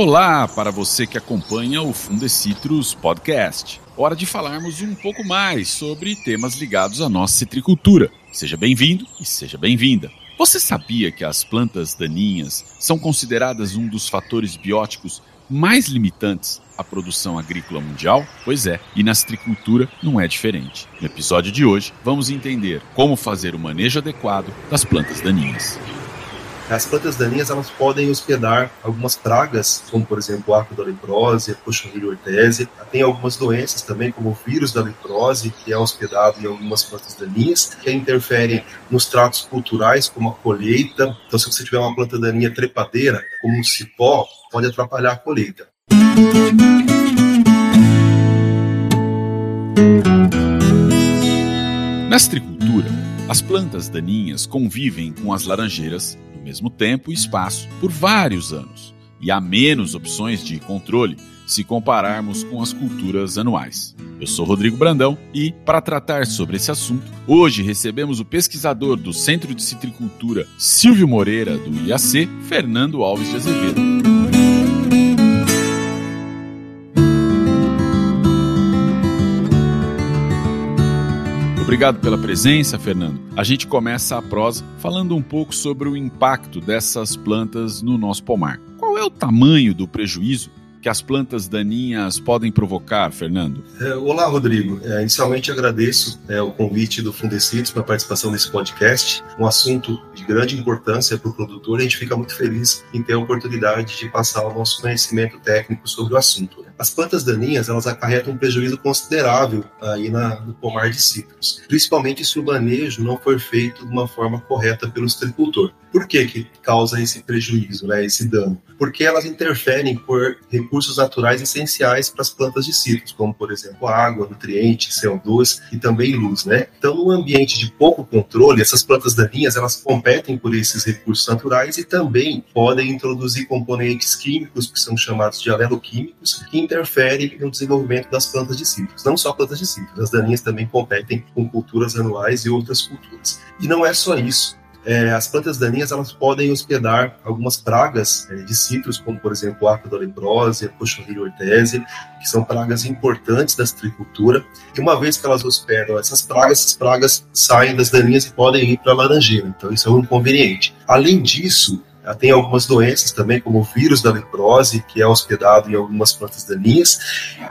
Olá para você que acompanha o Fundecitrus Podcast. Hora de falarmos um pouco mais sobre temas ligados à nossa citricultura. Seja bem-vindo e seja bem-vinda. Você sabia que as plantas daninhas são consideradas um dos fatores bióticos mais limitantes à produção agrícola mundial? Pois é, e na citricultura não é diferente. No episódio de hoje, vamos entender como fazer o manejo adequado das plantas daninhas. As plantas daninhas elas podem hospedar algumas pragas, como por exemplo a da leprose, a cochonilha ortésia. Tem algumas doenças também, como o vírus da leprose, que é hospedado em algumas plantas daninhas, que interferem nos tratos culturais, como a colheita. Então, se você tiver uma planta daninha trepadeira, como um cipó, pode atrapalhar a colheita. Na citricultura, as plantas daninhas convivem com as laranjeiras mesmo tempo e espaço por vários anos, e há menos opções de controle se compararmos com as culturas anuais. Eu sou Rodrigo Brandão e, para tratar sobre esse assunto, hoje recebemos o pesquisador do Centro de Citricultura Silvio Moreira, do IAC, Fernando Alves de Azevedo. Obrigado pela presença, Fernando. A gente começa a prosa falando um pouco sobre o impacto dessas plantas no nosso pomar. Qual é o tamanho do prejuízo que as plantas daninhas podem provocar, Fernando? É, olá, Rodrigo. É, inicialmente agradeço é, o convite do Fundecidos para a participação nesse podcast. Um assunto de grande importância para o produtor a gente fica muito feliz em ter a oportunidade de passar o nosso conhecimento técnico sobre o assunto. As plantas daninhas elas acarretam um prejuízo considerável aí na, no pomar de cítricos, principalmente se o manejo não for feito de uma forma correta pelo citricultor. Por que, que causa esse prejuízo, né, esse dano? Porque elas interferem por recursos naturais essenciais para as plantas de cítricos, como, por exemplo, água, nutrientes, CO2 e também luz. Né? Então, num ambiente de pouco controle, essas plantas daninhas elas competem por esses recursos naturais e também podem introduzir componentes químicos, que são chamados de aleloquímicos, que interferem no desenvolvimento das plantas de cítricos. Não só plantas de cítricos, as daninhas também competem com culturas anuais e outras culturas. E não é só isso é, as plantas daninhas elas podem hospedar algumas pragas é, de cítricos, como por exemplo a leprose, a cochonilha ortésia, que são pragas importantes da citricultura. E uma vez que elas hospedam essas pragas, essas pragas saem das daninhas e podem ir para a laranjeira. Então isso é um inconveniente. Além disso, tem algumas doenças também, como o vírus da leprose, que é hospedado em algumas plantas daninhas,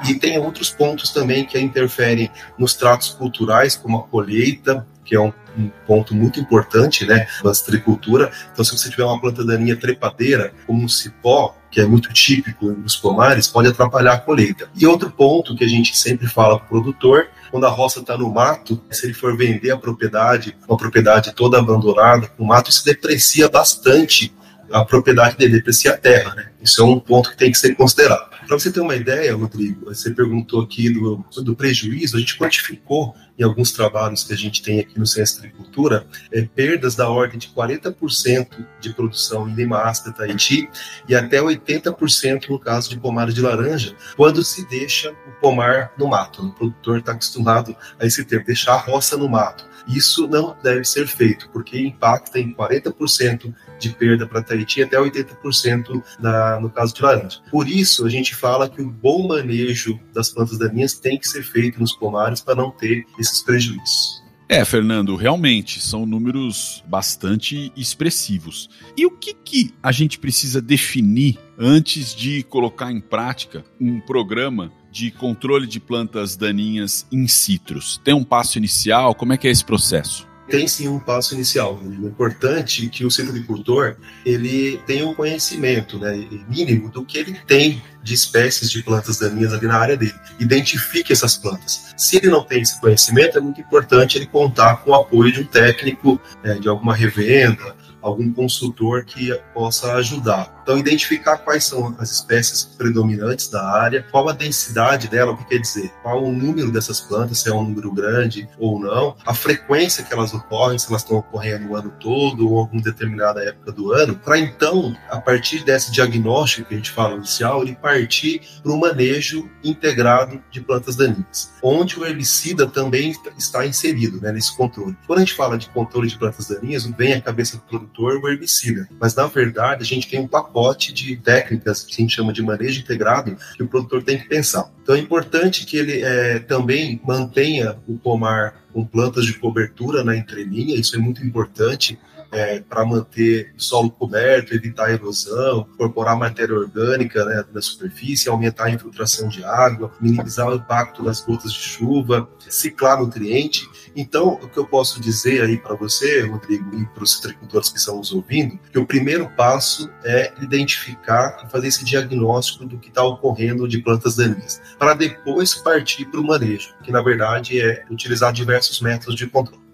e tem outros pontos também que interferem nos tratos culturais, como a colheita, que é um, um, ponto muito importante, né, da citricultura. Então, se você tiver uma planta daninha trepadeira, como um cipó, que é muito típico nos pomares, pode atrapalhar a colheita. E outro ponto que a gente sempre fala para o produtor, quando a roça está no mato, se ele for vender a propriedade, uma propriedade toda abandonada, o mato se deprecia bastante a propriedade dele, deprecia a terra, né? Isso é um ponto que tem que ser considerado. Para você ter uma ideia, Rodrigo, você perguntou aqui do, do prejuízo, a gente quantificou em alguns trabalhos que a gente tem aqui no Ciência Agricultura, é, perdas da ordem de 40% de produção em lima ácida Tahiti e até 80% no caso de pomar de laranja, quando se deixa o pomar no mato. O produtor está acostumado a esse termo, deixar a roça no mato. Isso não deve ser feito, porque impacta em 40% de perda para Tahiti até 80% na, no caso de laranja. Por isso, a gente fala que o bom manejo das plantas daninhas tem que ser feito nos pomares para não ter esses prejuízos. É, Fernando, realmente são números bastante expressivos. E o que, que a gente precisa definir antes de colocar em prática um programa de controle de plantas daninhas in citrus? Tem um passo inicial? Como é que é esse processo? tem sim um passo inicial. É importante que o citricultor ele tenha um conhecimento né, mínimo do que ele tem de espécies de plantas daninhas ali na área dele. Identifique essas plantas. Se ele não tem esse conhecimento, é muito importante ele contar com o apoio de um técnico, é, de alguma revenda, algum consultor que possa ajudar. Então, identificar quais são as espécies predominantes da área, qual a densidade dela, o que quer dizer, qual o número dessas plantas, se é um número grande ou não, a frequência que elas ocorrem, se elas estão ocorrendo o ano todo ou alguma determinada época do ano, para então, a partir desse diagnóstico que a gente fala inicial, ele partir para o manejo integrado de plantas daninhas, onde o herbicida também está inserido né, nesse controle. Quando a gente fala de controle de plantas daninhas, vem à cabeça do produtor o herbicida. Mas, na verdade, a gente tem um pacote de técnicas, que a gente chama de manejo integrado, que o produtor tem que pensar. Então, é importante que ele é, também mantenha o pomar com plantas de cobertura na entrelinha, isso é muito importante é, para manter o solo coberto, evitar a erosão, incorporar matéria orgânica né, na superfície, aumentar a infiltração de água, minimizar o impacto das gotas de chuva, ciclar nutriente. Então, o que eu posso dizer aí para você, Rodrigo, e para os citricultores que estão nos ouvindo, que o primeiro passo é identificar e fazer esse diagnóstico do que está ocorrendo de plantas daninhas, para depois partir para o manejo, que na verdade é utilizar diversos métodos de controle.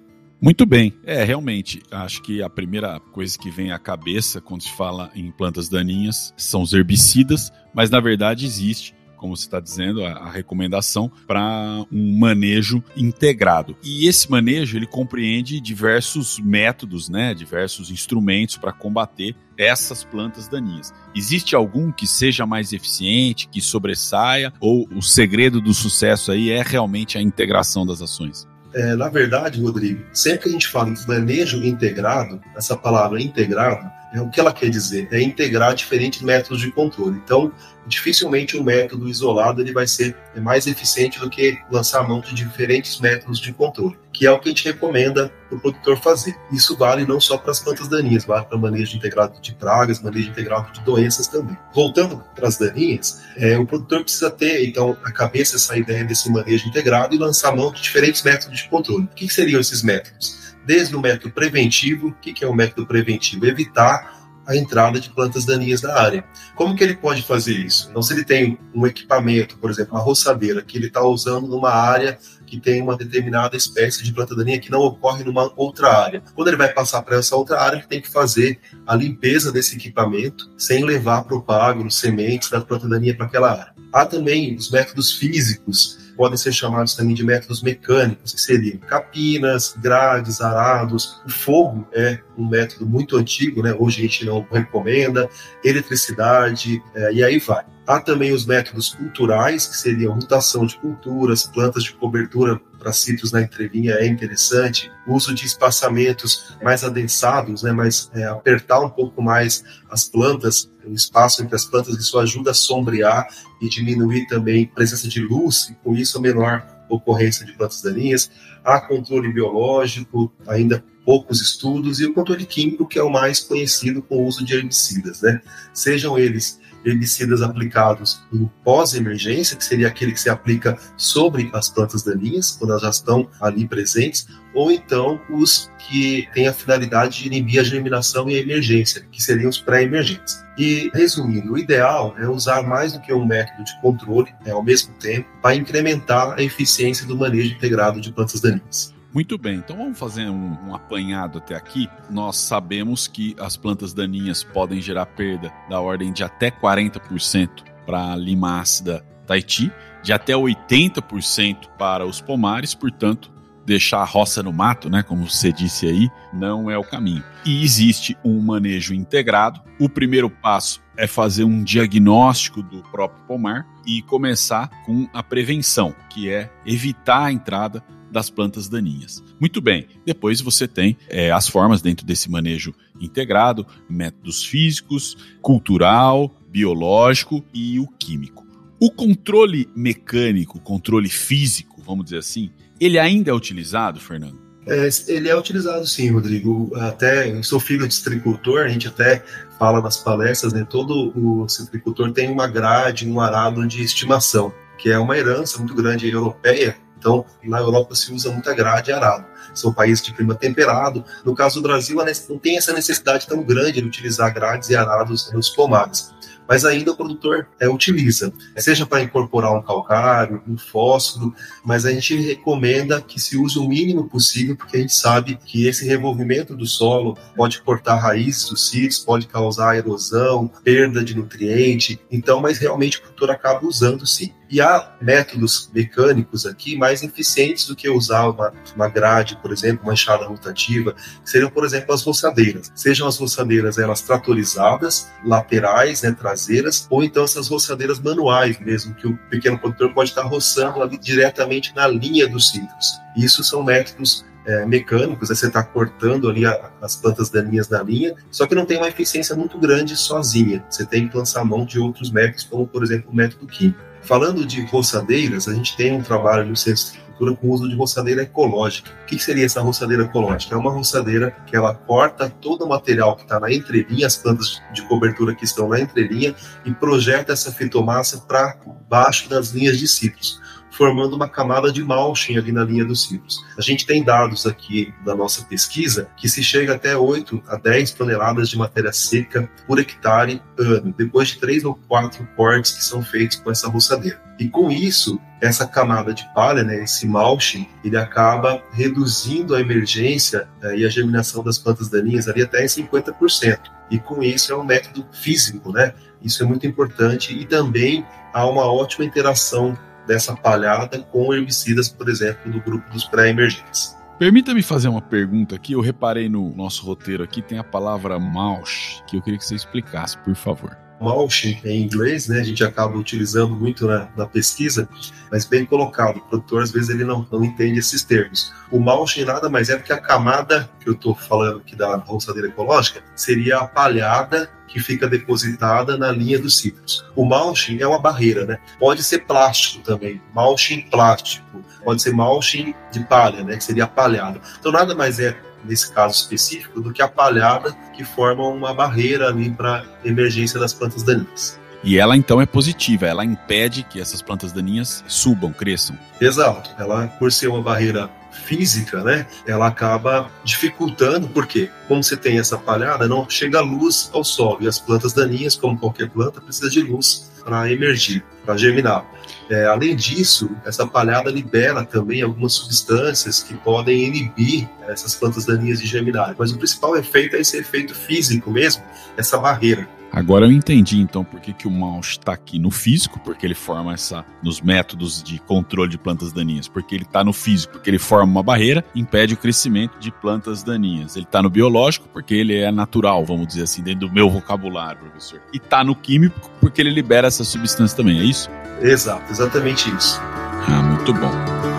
Muito bem. É, realmente, acho que a primeira coisa que vem à cabeça quando se fala em plantas daninhas são os herbicidas, mas na verdade existe como você está dizendo, a, recomendação para um manejo integrado. E esse manejo ele compreende diversos métodos, né, diversos instrumentos para combater essas plantas daninhas. Existe algum que seja mais eficiente, que sobressaia, ou o segredo do sucesso aí é realmente a integração das ações? É, na verdade, Rodrigo, sempre que a gente fala em manejo integrado, essa palavra integrado, é, o que ela quer dizer? É integrar diferentes métodos de controle. Então, dificilmente um método isolado ele vai ser mais eficiente do que lançar mão de diferentes métodos de controle, que é o que a gente recomenda para o produtor fazer. Isso vale não só para as plantas daninhas, vale para manejo integrado de pragas, manejo integrado de doenças também. Voltando para as daninhas, é, o produtor precisa ter, então, na cabeça essa ideia desse manejo integrado e lançar mão de diferentes métodos de controle. O que seriam esses métodos? Desde o método preventivo, o que, é o método preventivo? Evitar a entrada de plantas daninhas na área. Como que ele pode fazer isso? Então, se ele tem um equipamento, por exemplo, uma roçadeira, que ele está usando numa área que tem uma determinada espécie de planta daninha que não ocorre numa outra área. Quando ele vai passar para essa outra área, ele tem que fazer a limpeza desse equipamento sem levar propágulo, sementes da planta daninha para aquela área. Há também os métodos físicos podem ser chamados também de métodos mecânicos, que seriam capinas, grades, arados. O fogo é um método muito antigo, né? hoje a gente não recomenda, eletricidade, é, e aí vai. Há também os métodos culturais, que seriam mutação de culturas, plantas de cobertura para cítricos na entrelinha é interessante, o uso de espaçamentos mais adensados, né, mais é, apertar um pouco mais as plantas, o espaço entre as plantas, isso ajuda a sombrear e diminuir também a presença de luz, e com isso a menor ocorrência de plantas daninhas. Há controle biológico, ainda poucos estudos, e o controle químico, que é o mais conhecido com o uso de herbicidas, né? Sejam eles herbicidas aplicados em pós-emergência, que seria aquele que se aplica sobre as plantas daninhas, quando elas já estão ali presentes, ou então os que têm a finalidade de inibir a germinação e a emergência, que seriam os pré-emergentes. E, resumindo, o ideal é usar mais do que um método de controle né, ao mesmo tempo para incrementar a eficiência do manejo integrado de plantas daninhas. Muito bem, então vamos fazer um, um, apanhado até aqui. Nós sabemos que as plantas daninhas podem gerar perda da ordem de até 40% para a lima ácida Tahiti, de até 80% para os pomares, portanto, deixar a roça no mato, né, como você disse aí, não é o caminho. E existe um manejo integrado. O primeiro passo é fazer um diagnóstico do próprio pomar e começar com a prevenção, que é evitar a entrada das plantas daninhas. Muito bem, depois você tem é, as formas dentro desse manejo integrado, métodos físicos, cultural, biológico e o químico. O controle mecânico, controle físico, vamos dizer assim, ele ainda é utilizado, Fernando? É, ele é utilizado sim, Rodrigo. Até eu sou filho de citricultor, a gente até fala nas palestras, né? Todo o citricultor tem uma grade, um arado de estimação, que é uma herança muito grande europeia então, na Europa se usa muita grade e arado. São países de clima temperado. No caso do Brasil, não tem essa necessidade tão grande de utilizar grades e arados nos pomares mas ainda o produtor é, utiliza, seja para incorporar um calcário, um fósforo, mas a gente recomenda que se use o mínimo possível, porque a gente sabe que esse revolvimento do solo pode cortar raízes dos sítios, pode causar erosão, perda de nutriente, então, mas realmente o produtor acaba usando sim. E há métodos mecânicos aqui mais eficientes do que usar uma, uma grade, por exemplo, uma enxada rotativa, que seriam, por exemplo, as roçadeiras. Sejam as roçadeiras elas tratorizadas, laterais, né, traseiras, ou então essas roçadeiras manuais mesmo, que o pequeno produtor pode estar roçando ali diretamente na linha dos cítricos. Isso são métodos é, mecânicos, né? você está cortando ali a, as plantas daninhas na linha, só que não tem uma eficiência muito grande sozinha. Você tem que lançar mão de outros métodos, como por exemplo o método químico. Falando de roçadeiras, a gente tem um trabalho no Centro de Agricultura com o uso de roçadeira ecológica. O que seria essa roçadeira ecológica? É uma roçadeira que ela corta todo o material que está na entrelinha, as plantas de cobertura que estão na entrelinha, e projeta essa fitomassa para baixo das linhas de ciclos formando uma camada de mulching ali na linha dos ciclos. A gente tem dados aqui da nossa pesquisa que se chega até 8 a 10 toneladas de matéria seca por hectare ano, depois de três ou quatro cortes que são feitos com essa roçadeira. E com isso, essa camada de palha, né, esse mulching, ele acaba reduzindo a emergência eh, e a germinação das plantas daninhas ali até em 50%. E com isso é um método físico, né? Isso é muito importante e também há uma ótima interação dessa palhada com herbicidas, por exemplo, do grupo dos pré-emergentes. Permita-me fazer uma pergunta aqui. Eu reparei no nosso roteiro aqui, tem a palavra mulch, que eu queria que você explicasse, por favor mulch em inglês, né? A gente acaba utilizando muito na, na, pesquisa, mas bem colocado. O produtor, às vezes, ele não, não entende esses termos. O mulch nada mais é do que a camada que eu estou falando aqui da roçadeira ecológica, seria a palhada que fica depositada na linha dos ciclos. O mulching é uma barreira, né? Pode ser plástico também, mulching plástico, pode ser mulching de palha, né? Que seria palhado. Então nada mais é nesse caso específico, do que a palhada que forma uma barreira ali para emergência das plantas daninhas. E ela então é positiva, ela impede que essas plantas daninhas subam, cresçam. Exato. Ela, por ser uma barreira física, né, ela acaba dificultando, porque como você tem essa palhada, não chega luz ao solo e as plantas daninhas, como qualquer planta, precisa de luz para emergir, para germinar. É, além disso, essa palhada libera também algumas substâncias que podem inibir essas plantas daninhas de germinar. Mas o principal efeito é esse efeito físico mesmo, essa barreira. Agora eu entendi então por que, que o mouse está aqui no físico, porque ele forma essa nos métodos de controle de plantas daninhas, porque ele está no físico, porque ele forma uma barreira, impede o crescimento de plantas daninhas. Ele está no biológico, porque ele é natural, vamos dizer assim, dentro do meu vocabulário, professor. E está no químico, porque ele libera essa substância também, é isso? Exato, exatamente isso. Ah, muito bom.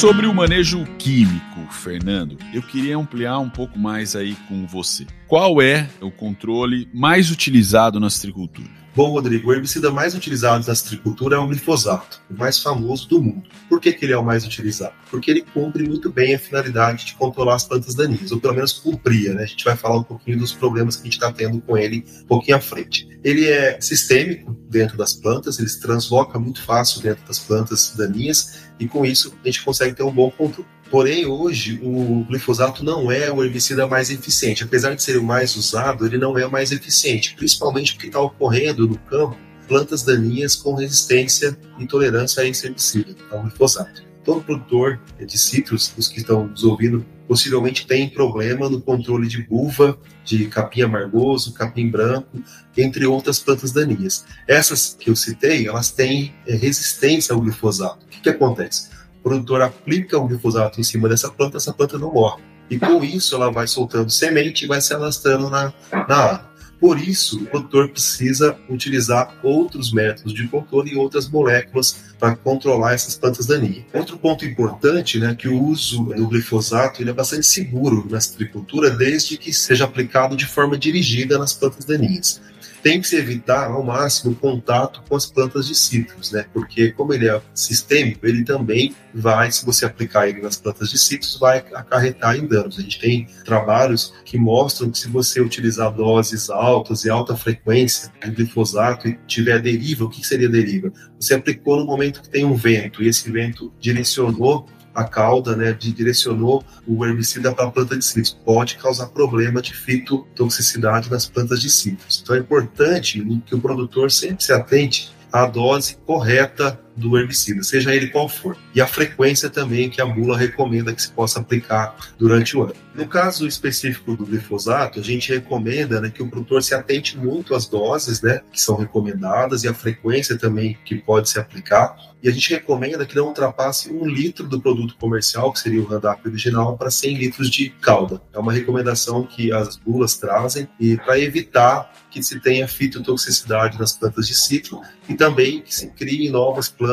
Sobre o manejo químico, Fernando, eu queria ampliar um pouco mais aí com você. Qual é o controle mais utilizado na citricultura? Bom, Rodrigo, o herbicida mais utilizado na citricultura é o glifosato, o mais famoso do mundo. Por que, que ele é o mais utilizado? Porque ele cumpre muito bem a finalidade de controlar as plantas daninhas, ou pelo menos cumpria, né? A gente vai falar um pouquinho dos problemas que a gente está tendo com ele um pouquinho à frente. Ele é sistêmico dentro das plantas, ele se transloca muito fácil dentro das plantas daninhas, e com isso a gente consegue ter um bom controle Porém, hoje, o glifosato não é o herbicida mais eficiente. Apesar de ser o mais usado, ele não é o mais eficiente, principalmente porque está ocorrendo no campo plantas daninhas com resistência e tolerância a esse herbicida, ao glifosato. Todo produtor de citros, os que estão nos ouvindo, possivelmente tem problema no controle de buva, de capim amargoso, capim branco, entre outras plantas daninhas. Essas que eu citei, elas têm é, resistência ao glifosato. O que, que acontece? O produtor aplica o glifosato em cima dessa planta, essa planta não morre. E com isso ela vai soltando semente e vai se alastrando na, na água. Por isso, o produtor precisa utilizar outros métodos de controle e outras moléculas para controlar essas plantas daninhas. Outro ponto importante né, que o uso do glifosato ele é bastante seguro na citricultura, desde que seja aplicado de forma dirigida nas plantas daninhas tem que se evitar ao máximo o contato com as plantas de citros, né? Porque como ele é sistêmico, ele também vai, se você aplicar ele nas plantas de citros, vai acarretar em danos. A gente tem trabalhos que mostram que se você utilizar doses altas e alta frequência de glifosato e tiver deriva, o que seria deriva? Você aplicou no momento que tem um vento e esse vento direcionou a cauda, né, direcionou o herbicida para a planta de citros. Pode causar problema de fitotoxicidade nas plantas de citros. Então é importante que o produtor sempre se atente à dose correta do herbicida, seja ele qual for. E a frequência também que a bula recomenda que se possa aplicar durante o ano. No caso específico do glifosato, a gente recomenda né, que o produtor se atente muito às doses né, que são recomendadas e a frequência também que pode se aplicar. E a gente recomenda que não ultrapasse um litro do produto comercial, que seria o Roundup original, para 100 litros de calda. É uma recomendação que as bulas trazem e para evitar que se tenha fitotoxicidade nas plantas de ciclo e também que se criem novas plantas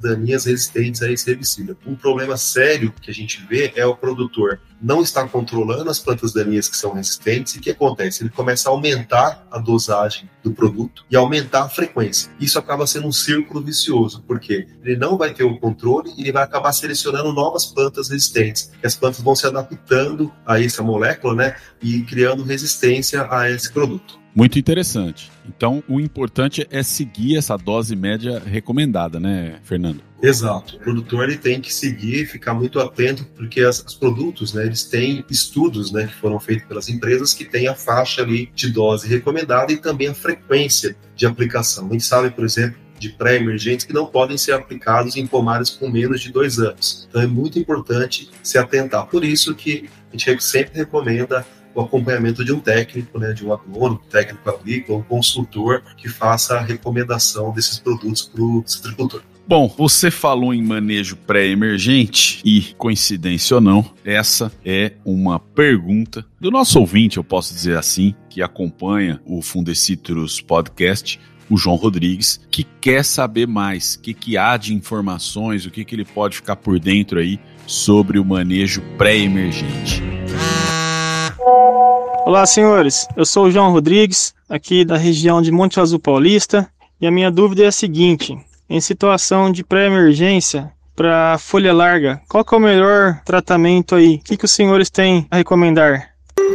daninhas resistentes a esse herbicida. Um problema sério que a gente vê é o produtor não está controlando as plantas daninhas que são resistentes e o que acontece? Ele começa a aumentar a dosagem do produto e aumentar a frequência. Isso acaba sendo um círculo vicioso, porque ele não vai ter o controle e ele vai acabar selecionando novas plantas resistentes. E as plantas vão se adaptando a essa molécula, né, e criando resistência a esse produto. Muito interessante. Então, o importante é seguir essa dose média recomendada, né, Fernando? Exato. O produtor ele tem que seguir, ficar muito atento, porque as, os produtos, né, eles têm estudos, né, que foram feitos pelas empresas que têm a faixa ali de dose recomendada e também a frequência de aplicação. A gente sabe, por exemplo, de pré-emergentes que não podem ser aplicados em pomares com menos de dois anos. Então é muito importante se atentar. Por isso que a gente sempre recomenda o acompanhamento de um técnico, né, de um agrônomo, técnico agrícola, um consultor que faça a recomendação desses produtos para o citricultor. Bom, você falou em manejo pré-emergente e, coincidência ou não, essa é uma pergunta do nosso ouvinte, eu posso dizer assim, que acompanha o Fundecitrus Podcast, o João Rodrigues, que quer saber mais, o que, que há de informações, o que, que ele pode ficar por dentro aí sobre o manejo pré-emergente. Olá, senhores. Eu sou o João Rodrigues, aqui da região de Monte Azul Paulista, e a minha dúvida é a seguinte: em situação de pré-emergência para folha larga, qual é o melhor tratamento aí? O que, que os senhores têm a recomendar?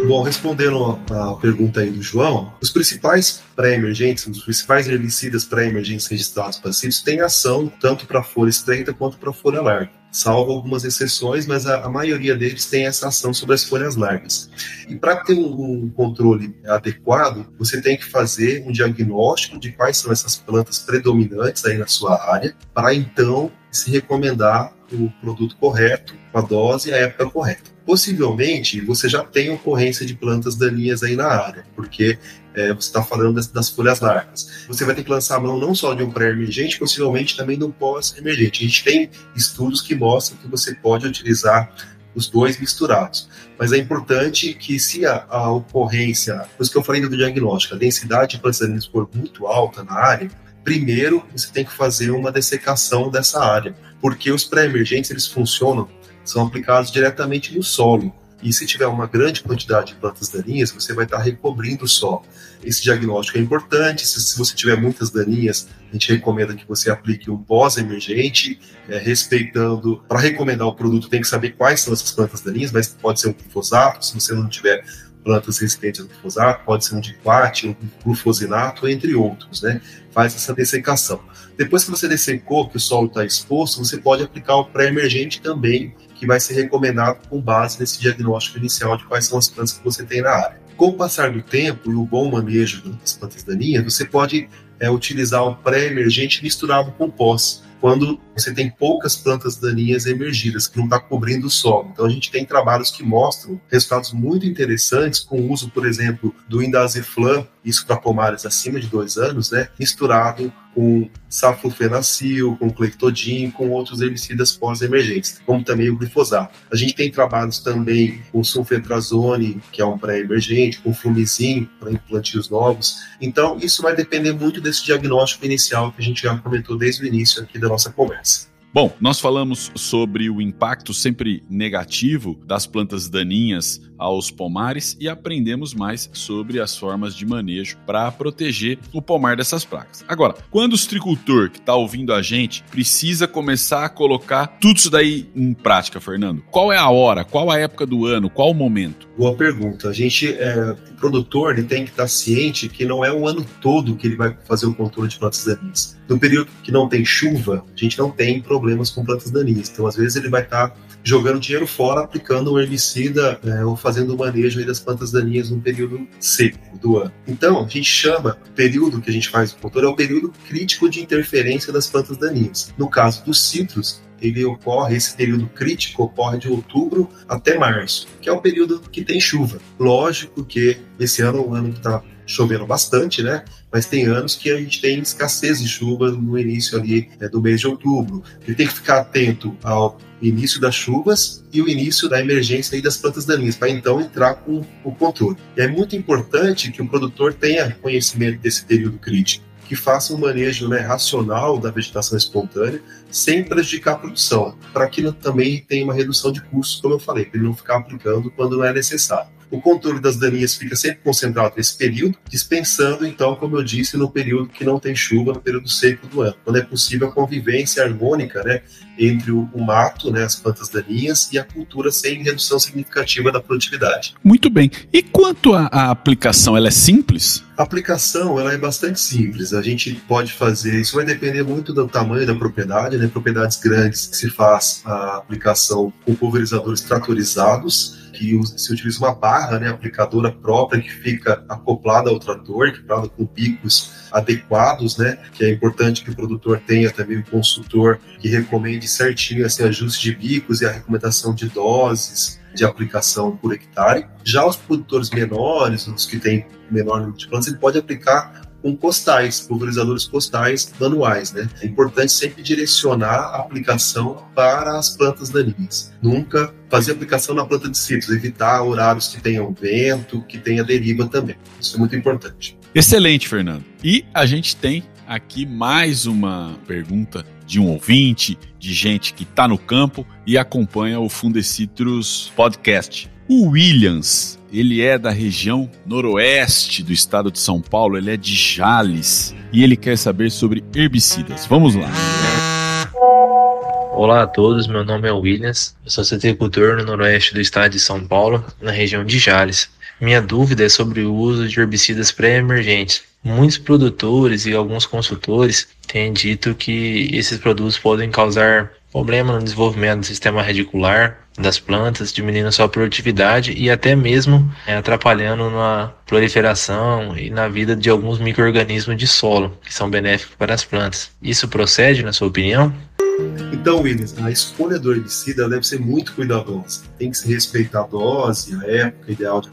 Bom, respondendo a pergunta aí do João, os principais pré-emergentes, os principais herbicidas pré-emergentes registrados passivos têm ação tanto para folha estreita quanto para folha larga salvo algumas exceções, mas a, a, maioria deles tem essa ação sobre as folhas largas. E para ter um, um, controle adequado, você tem que fazer um diagnóstico de quais são essas plantas predominantes aí na sua área, para então se recomendar o produto correto, a dose e a época correta. Possivelmente você já tem ocorrência de plantas daninhas aí na área, porque é, você está falando das, das, folhas largas. Você vai ter que lançar a mão não só de um pré-emergente, possivelmente também de um pós-emergente. A gente tem estudos que mostram que você pode utilizar os dois misturados. Mas é importante que, se a, a ocorrência, por que eu falei do diagnóstico, a densidade de plantas for muito alta na área, primeiro você tem que fazer uma dessecação dessa área, porque os pré-emergentes eles funcionam, são aplicados diretamente no solo. E se tiver uma grande quantidade de plantas daninhas, você vai estar recobrindo o solo. Esse diagnóstico é importante. Se, se você tiver muitas daninhas, a gente recomenda que você aplique um pós-emergente, é, respeitando. Para recomendar o produto, tem que saber quais são essas plantas daninhas, mas pode ser um glifosato, se você não tiver plantas resistentes ao glifosato, pode ser um diquate, um glufosinato, entre outros, né? Faz essa dessecação. Depois que você dessecou, que o solo está exposto, você pode aplicar o pré-emergente também, que vai ser recomendado com base nesse diagnóstico inicial de quais são as plantas que você tem na área. Com o passar do tempo e o bom manejo das plantas daninhas, você pode é, utilizar o pré-emergente misturado com pós, quando você tem poucas plantas daninhas emergidas, que não está cobrindo o solo. Então a gente tem trabalhos que mostram resultados muito interessantes com o uso, por exemplo, do indaziflam, isso para pomares acima de dois anos, né, misturado com saflofenacil, com clectodin, com outros herbicidas pós-emergentes, como também o glifosato. A gente tem trabalhos também com sulfetrazone, que é um pré-emergente, com flumizin para implantios novos. Então, isso vai depender muito desse diagnóstico inicial que a gente já comentou desde o início aqui da nossa conversa. Bom, nós falamos sobre o impacto sempre negativo das plantas daninhas aos pomares e aprendemos mais sobre as formas de manejo para proteger o pomar dessas pragas. Agora, quando o citricultor que está ouvindo a gente precisa começar a colocar tudo isso daí em prática, Fernando, qual é a hora, qual a época do ano, qual o momento? Boa pergunta. A gente, é, o produtor, ele tem que estar ciente que não é o ano todo que ele vai fazer o controle de plantas daninhas. No período que não tem chuva, a gente não tem problema problemas com plantas daninhas. Então, às vezes, ele vai estar tá jogando dinheiro fora, aplicando um herbicida é, ou fazendo o manejo das plantas daninhas no período seco do ano. Então, a gente chama o período que a gente faz o controle é o período crítico de interferência das plantas daninhas. No caso dos citros, ele ocorre, esse período crítico ocorre de outubro até março, que é o período que tem chuva. Lógico que esse ano é um ano que está chovendo bastante, né? Mas tem anos que a gente tem escassez de chuva no início ali né, do mês de outubro. Ele tem que ficar atento ao início das chuvas e o início da emergência das plantas daninhas, para então entrar com o controle. E é muito importante que o produtor tenha conhecimento desse período crítico que faça um manejo né, racional da vegetação espontânea sem prejudicar a produção, para que também tenha uma redução de custos, como eu falei, para ele não ficar aplicando quando não é necessário. O controle das daninhas fica sempre concentrado nesse período, dispensando, então, como eu disse, no período que não tem chuva, no período seco do ano, quando é possível a convivência harmônica né, entre o, o mato, né, as plantas daninhas, e a cultura sem redução significativa da produtividade. Muito bem. E quanto à aplicação, ela é simples? A aplicação ela é bastante simples. A gente pode fazer, isso vai depender muito do tamanho da propriedade, né? Propriedades grandes se faz a aplicação com pulverizadores tratorizados que se utiliza uma barra né, aplicadora própria que fica acoplada ao trator, equipada com picos adequados, né? Que é importante que o produtor tenha também um consultor que recomende certinho esse ajuste de bicos e a recomendação de doses de aplicação por hectare. Já os produtores menores, os que têm menor número de plantas, ele pode aplicar com costais, pulverizadores costais manuais, né? É importante sempre direcionar a aplicação para as plantas daninhas. Nunca fazer aplicação na planta de citros, evitar horários que tenham vento, que tenha deriva também. Isso é muito importante. Excelente, Fernando. E a gente tem aqui mais uma pergunta de um ouvinte, de gente que está no campo e acompanha o Fundecitrus Podcast. O Williams, ele é da região noroeste do estado de São Paulo, ele é de Jales e ele quer saber sobre herbicidas. Vamos lá. Olá a todos, meu nome é Williams, eu sou citricultor no noroeste do estado de São Paulo, na região de Jales. Minha dúvida é sobre o uso de herbicidas pré-emergentes. Muitos produtores e alguns consultores têm dito que esses produtos podem causar problema no desenvolvimento do sistema radicular das plantas, diminuindo sua produtividade e até mesmo é, atrapalhando na proliferação e na vida de alguns micro-organismos de solo, que são benéficos para as plantas. Isso procede, na sua opinião? Então, Williams, a escolha do herbicida deve ser muito cuidadosa. Tem que se respeitar a dose, a época ideal de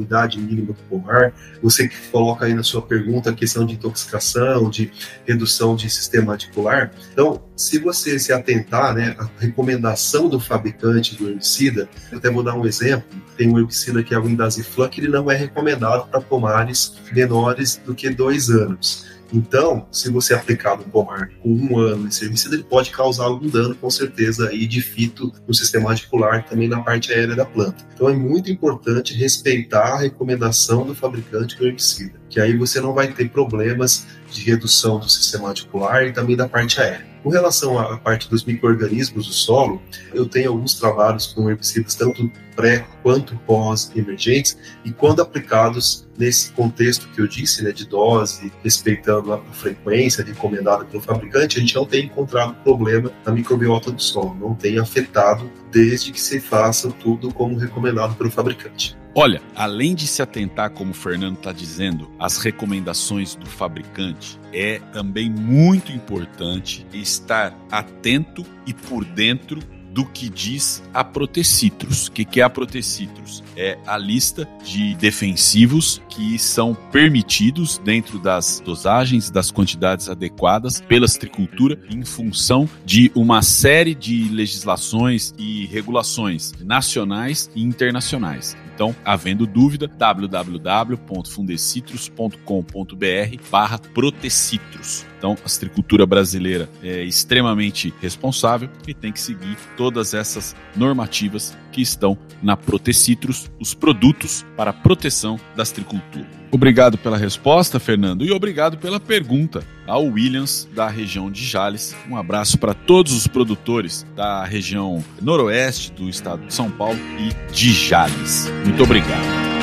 idade mínima do pomar. Você que coloca aí na sua pergunta a questão de intoxicação, de redução de sistema articular. Então, se você se atentar né, à recomendação do fabricante do herbicida, eu até vou dar um exemplo. Tem um herbicida que é o Indaziflan, que ele não é recomendado para pomares menores do que dois anos. Então, se você aplicar no pomar com um ano esse herbicida, ele pode causar algum dano, com certeza, aí, de fito no sistema articular e também na parte aérea da planta. Então, é muito importante respeitar a recomendação do fabricante do herbicida, que aí você não vai ter problemas de redução do sistema articular e também da parte aérea. Com relação à parte dos micro-organismos do solo, eu tenho alguns trabalhos com herbicidas tanto pré quanto pós-emergentes e quando aplicados nesse contexto que eu disse, né, de dose, respeitando a frequência recomendada pelo fabricante, a gente não tem encontrado problema na microbiota do solo, não tem afetado desde que se faça tudo como recomendado pelo fabricante. Olha, além de se atentar, como o Fernando está dizendo, às recomendações do fabricante, é também muito importante estar atento e por dentro do que diz a Protecitrus. O que, é a Protecitrus? É a lista de defensivos que são permitidos dentro das dosagens, das quantidades adequadas pela citricultura em função de uma série de legislações e regulações nacionais e internacionais. Então, havendo dúvida, www.fundecitrus.com.br barra Protecitrus. Então, a citricultura brasileira é extremamente responsável e tem que seguir todas essas normativas que estão na Protecitrus, os produtos para a proteção da citricultura. Obrigado pela resposta, Fernando, e obrigado pela pergunta ao Williams, da região de Jales. Um abraço para todos os produtores da região noroeste do estado de São Paulo e de Jales. Muito obrigado.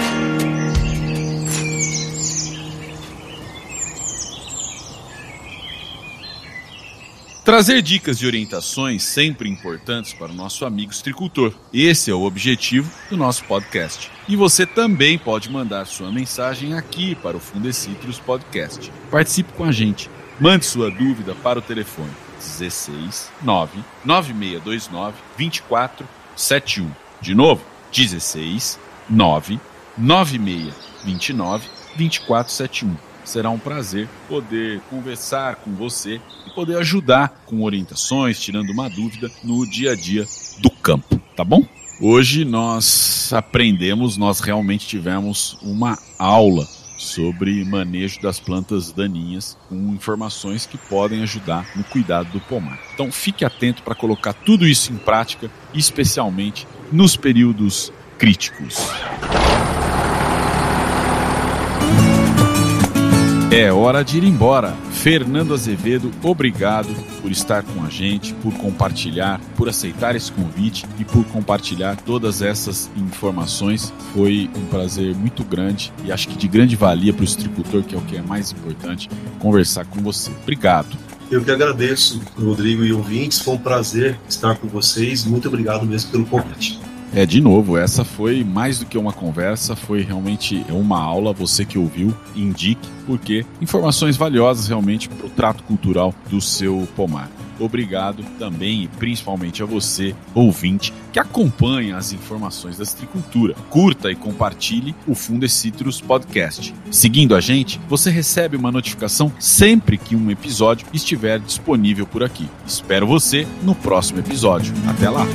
Trazer dicas e orientações sempre importantes para o nosso amigo estricultor. Esse é o objetivo do nosso podcast. E você também pode mandar sua mensagem aqui para o Fundecitrus Podcast. Participe com a gente. Mande sua dúvida para o telefone 16 9 9629 2471. De novo, 16 9 9629 2471 será um prazer poder conversar com você e poder ajudar com orientações, tirando uma dúvida no dia a dia do campo, tá bom? Hoje nós aprendemos, nós realmente tivemos uma aula sobre manejo das plantas daninhas com informações que podem ajudar no cuidado do pomar. Então fique atento para colocar tudo isso em prática, especialmente nos períodos críticos. É hora de ir embora. Fernando Azevedo, obrigado por estar com a gente, por compartilhar, por aceitar esse convite e por compartilhar todas essas informações. Foi um prazer muito grande e acho que de grande valia para o estricultor, que é o que é mais importante, conversar com você. Obrigado. Eu que agradeço, Rodrigo e ouvintes. Foi um prazer estar com vocês. Muito obrigado mesmo pelo convite. É, de novo, essa foi mais do que uma conversa, foi realmente uma aula. Você que ouviu, indique, porque informações valiosas realmente para o trato cultural do seu pomar. Obrigado também e principalmente a você, ouvinte, que acompanha as informações da citricultura. Curta e compartilhe o Fundecitrus Podcast. Seguindo a gente, você recebe uma notificação sempre que um episódio estiver disponível por aqui. Espero você no próximo episódio. Até lá!